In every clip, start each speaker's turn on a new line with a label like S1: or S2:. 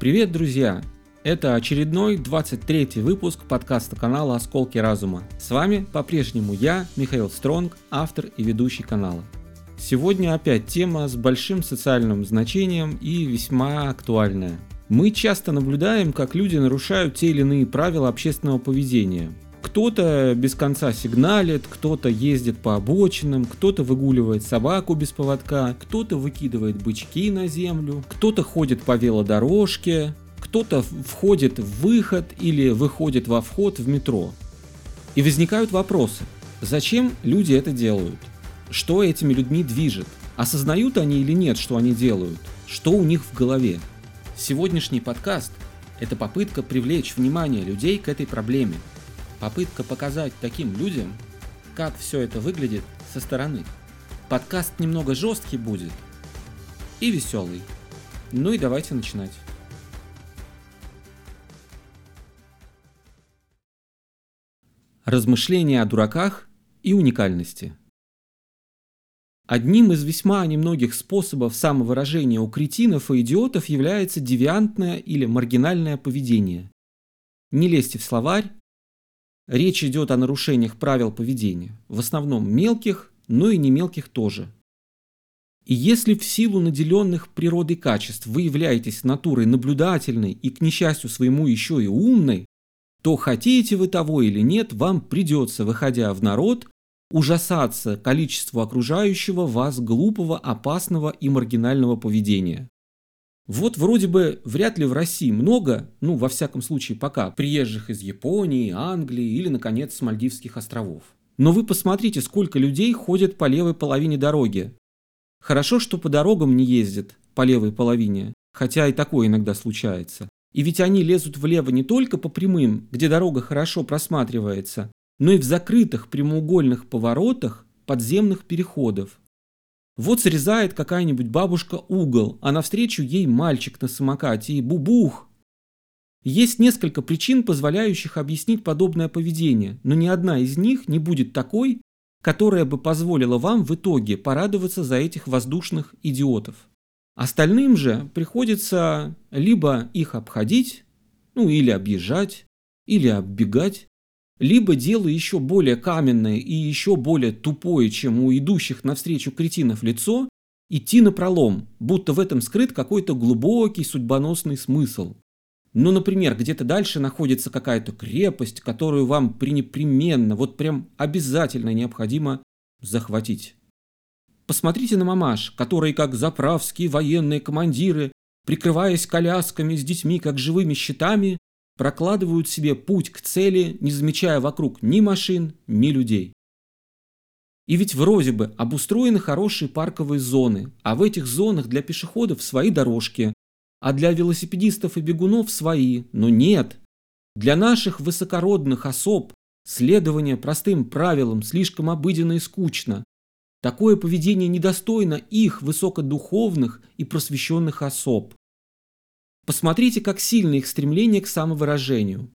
S1: Привет, друзья! Это очередной 23 выпуск подкаста канала «Осколки разума». С вами по-прежнему я, Михаил Стронг, автор и ведущий канала. Сегодня опять тема с большим социальным значением и весьма актуальная. Мы часто наблюдаем, как люди нарушают те или иные правила общественного поведения. Кто-то без конца сигналит, кто-то ездит по обочинам, кто-то выгуливает собаку без поводка, кто-то выкидывает бычки на землю, кто-то ходит по велодорожке, кто-то входит в выход или выходит во вход в метро. И возникают вопросы, зачем люди это делают? Что этими людьми движет? Осознают они или нет, что они делают? Что у них в голове? Сегодняшний подкаст – это попытка привлечь внимание людей к этой проблеме. Попытка показать таким людям, как все это выглядит со стороны. Подкаст немного жесткий будет и веселый. Ну и давайте начинать. Размышления о дураках и уникальности. Одним из весьма немногих способов самовыражения у кретинов и идиотов является девиантное или маргинальное поведение. Не лезьте в словарь. Речь идет о нарушениях правил поведения, в основном мелких, но и не мелких тоже. И если в силу наделенных природой качеств вы являетесь натурой наблюдательной и, к несчастью своему, еще и умной, то хотите вы того или нет, вам придется, выходя в народ, ужасаться количеству окружающего вас глупого, опасного и маргинального поведения. Вот вроде бы вряд ли в России много, ну во всяком случае пока, приезжих из Японии, Англии или, наконец, с Мальдивских островов. Но вы посмотрите, сколько людей ходят по левой половине дороги. Хорошо, что по дорогам не ездят, по левой половине, хотя и такое иногда случается. И ведь они лезут влево не только по прямым, где дорога хорошо просматривается, но и в закрытых прямоугольных поворотах подземных переходов. Вот срезает какая-нибудь бабушка угол, а навстречу ей мальчик на самокате и бубух. Есть несколько причин, позволяющих объяснить подобное поведение, но ни одна из них не будет такой, которая бы позволила вам в итоге порадоваться за этих воздушных идиотов. Остальным же приходится либо их обходить, ну или объезжать, или оббегать, либо дело еще более каменное и еще более тупое, чем у идущих навстречу кретинов лицо, идти на пролом, будто в этом скрыт какой-то глубокий судьбоносный смысл. Ну, например, где-то дальше находится какая-то крепость, которую вам пренепременно, вот прям обязательно необходимо захватить. Посмотрите на мамаш, которые, как заправские военные командиры, прикрываясь колясками с детьми, как живыми щитами, прокладывают себе путь к цели, не замечая вокруг ни машин, ни людей. И ведь вроде бы обустроены хорошие парковые зоны, а в этих зонах для пешеходов свои дорожки, а для велосипедистов и бегунов свои, но нет. Для наших высокородных особ следование простым правилам слишком обыденно и скучно, Такое поведение недостойно их высокодуховных и просвещенных особ. Посмотрите, как сильно их стремление к самовыражению.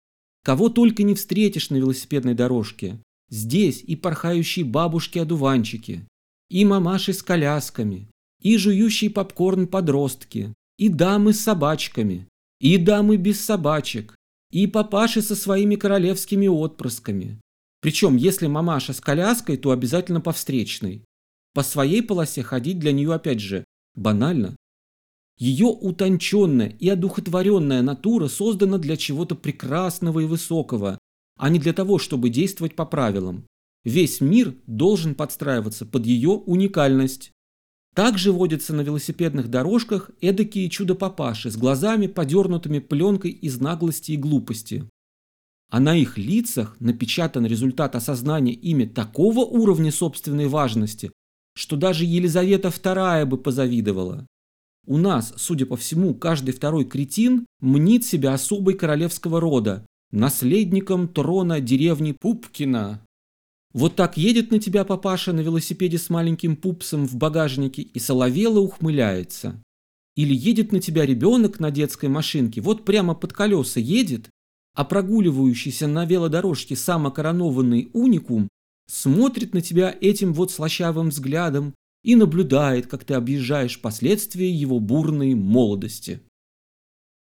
S1: Кого только не встретишь на велосипедной дорожке. Здесь и порхающие бабушки-одуванчики, и мамаши с колясками, и жующие попкорн подростки, и дамы с собачками, и дамы без собачек, и папаши со своими королевскими отпрысками. Причем, если мамаша с коляской, то обязательно по встречной. По своей полосе ходить для нее опять же банально. Ее утонченная и одухотворенная натура создана для чего-то прекрасного и высокого, а не для того, чтобы действовать по правилам. Весь мир должен подстраиваться под ее уникальность. Также водятся на велосипедных дорожках эдакие чудо-папаши с глазами, подернутыми пленкой из наглости и глупости. А на их лицах напечатан результат осознания ими такого уровня собственной важности, что даже Елизавета II бы позавидовала. У нас, судя по всему, каждый второй кретин мнит себя особой королевского рода, наследником трона деревни Пупкина. Вот так едет на тебя папаша на велосипеде с маленьким пупсом в багажнике и соловело ухмыляется. Или едет на тебя ребенок на детской машинке, вот прямо под колеса едет, а прогуливающийся на велодорожке самокоронованный уникум смотрит на тебя этим вот слащавым взглядом и наблюдает, как ты объезжаешь последствия его бурной молодости.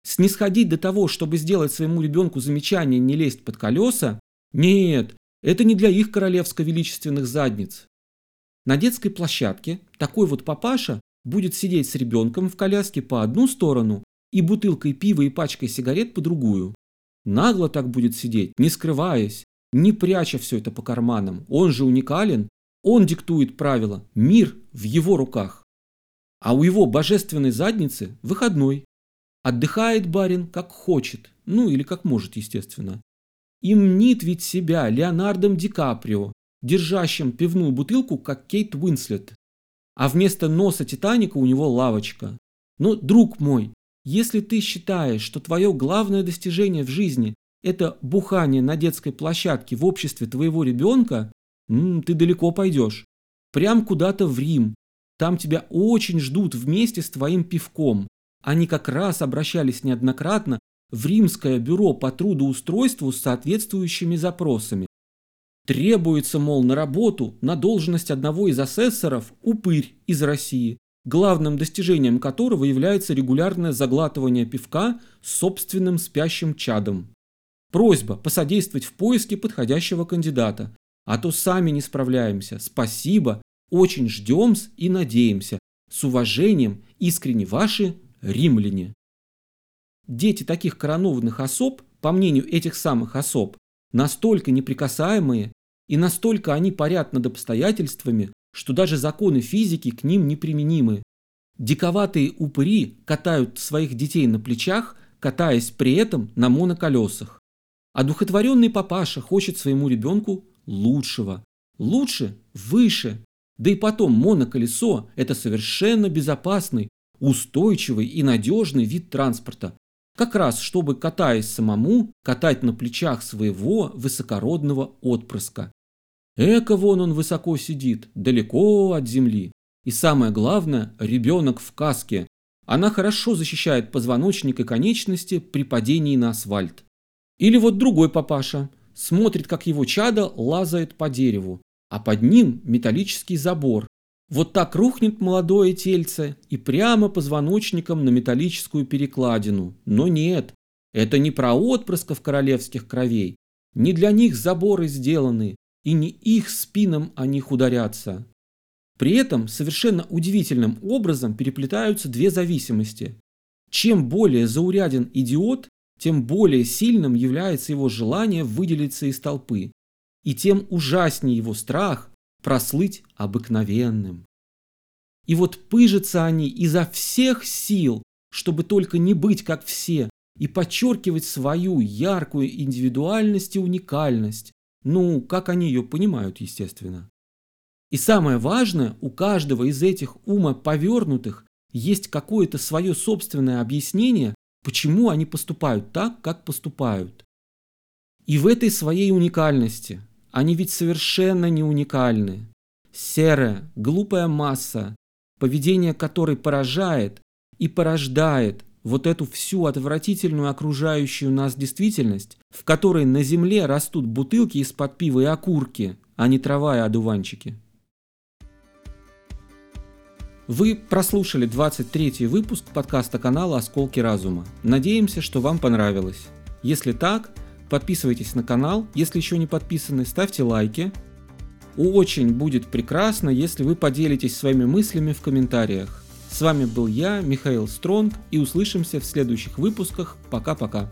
S1: Снисходить до того, чтобы сделать своему ребенку замечание не лезть под колеса? Нет, это не для их королевско-величественных задниц. На детской площадке такой вот папаша будет сидеть с ребенком в коляске по одну сторону и бутылкой пива и пачкой сигарет по другую. Нагло так будет сидеть, не скрываясь, не пряча все это по карманам. Он же уникален, он диктует правила, мир в его руках. А у его божественной задницы выходной. Отдыхает барин как хочет, ну или как может, естественно. И мнит ведь себя Леонардом Ди Каприо, держащим пивную бутылку, как Кейт Уинслет. А вместо носа Титаника у него лавочка. Но, друг мой, если ты считаешь, что твое главное достижение в жизни – это бухание на детской площадке в обществе твоего ребенка, ты далеко пойдешь. Прям куда-то в Рим. Там тебя очень ждут вместе с твоим пивком. Они как раз обращались неоднократно в Римское бюро по трудоустройству с соответствующими запросами. Требуется, мол, на работу на должность одного из асессоров упырь из России, главным достижением которого является регулярное заглатывание пивка с собственным спящим чадом. Просьба посодействовать в поиске подходящего кандидата, а то сами не справляемся. Спасибо, очень ждем и надеемся. С уважением, искренне ваши римляне. Дети таких коронованных особ, по мнению этих самых особ, настолько неприкасаемые и настолько они парят над обстоятельствами, что даже законы физики к ним неприменимы. Диковатые упыри катают своих детей на плечах, катаясь при этом на моноколесах. А духотворенный папаша хочет своему ребенку лучшего. Лучше, выше. Да и потом моноколесо – это совершенно безопасный, устойчивый и надежный вид транспорта. Как раз, чтобы, катаясь самому, катать на плечах своего высокородного отпрыска. Эко вон он высоко сидит, далеко от земли. И самое главное, ребенок в каске. Она хорошо защищает позвоночник и конечности при падении на асфальт. Или вот другой папаша смотрит, как его чадо лазает по дереву, а под ним металлический забор, вот так рухнет молодое тельце и прямо позвоночником на металлическую перекладину. Но нет, это не про отпрысков королевских кровей. Не для них заборы сделаны, и не их спинам о них ударятся. При этом совершенно удивительным образом переплетаются две зависимости. Чем более зауряден идиот, тем более сильным является его желание выделиться из толпы, и тем ужаснее его страх прослыть обыкновенным. И вот пыжатся они изо всех сил, чтобы только не быть как все, и подчеркивать свою яркую индивидуальность и уникальность, ну, как они ее понимают, естественно. И самое важное, у каждого из этих ума повернутых есть какое-то свое собственное объяснение, почему они поступают так, как поступают. И в этой своей уникальности они ведь совершенно не уникальны. Серая, глупая масса, поведение которой поражает и порождает вот эту всю отвратительную окружающую нас действительность, в которой на земле растут бутылки из-под пива и окурки, а не трава и одуванчики. Вы прослушали 23 выпуск подкаста канала «Осколки разума». Надеемся, что вам понравилось. Если так, подписывайтесь на канал. Если еще не подписаны, ставьте лайки. Очень будет прекрасно, если вы поделитесь своими мыслями в комментариях. С вами был я, Михаил Стронг, и услышимся в следующих выпусках. Пока-пока.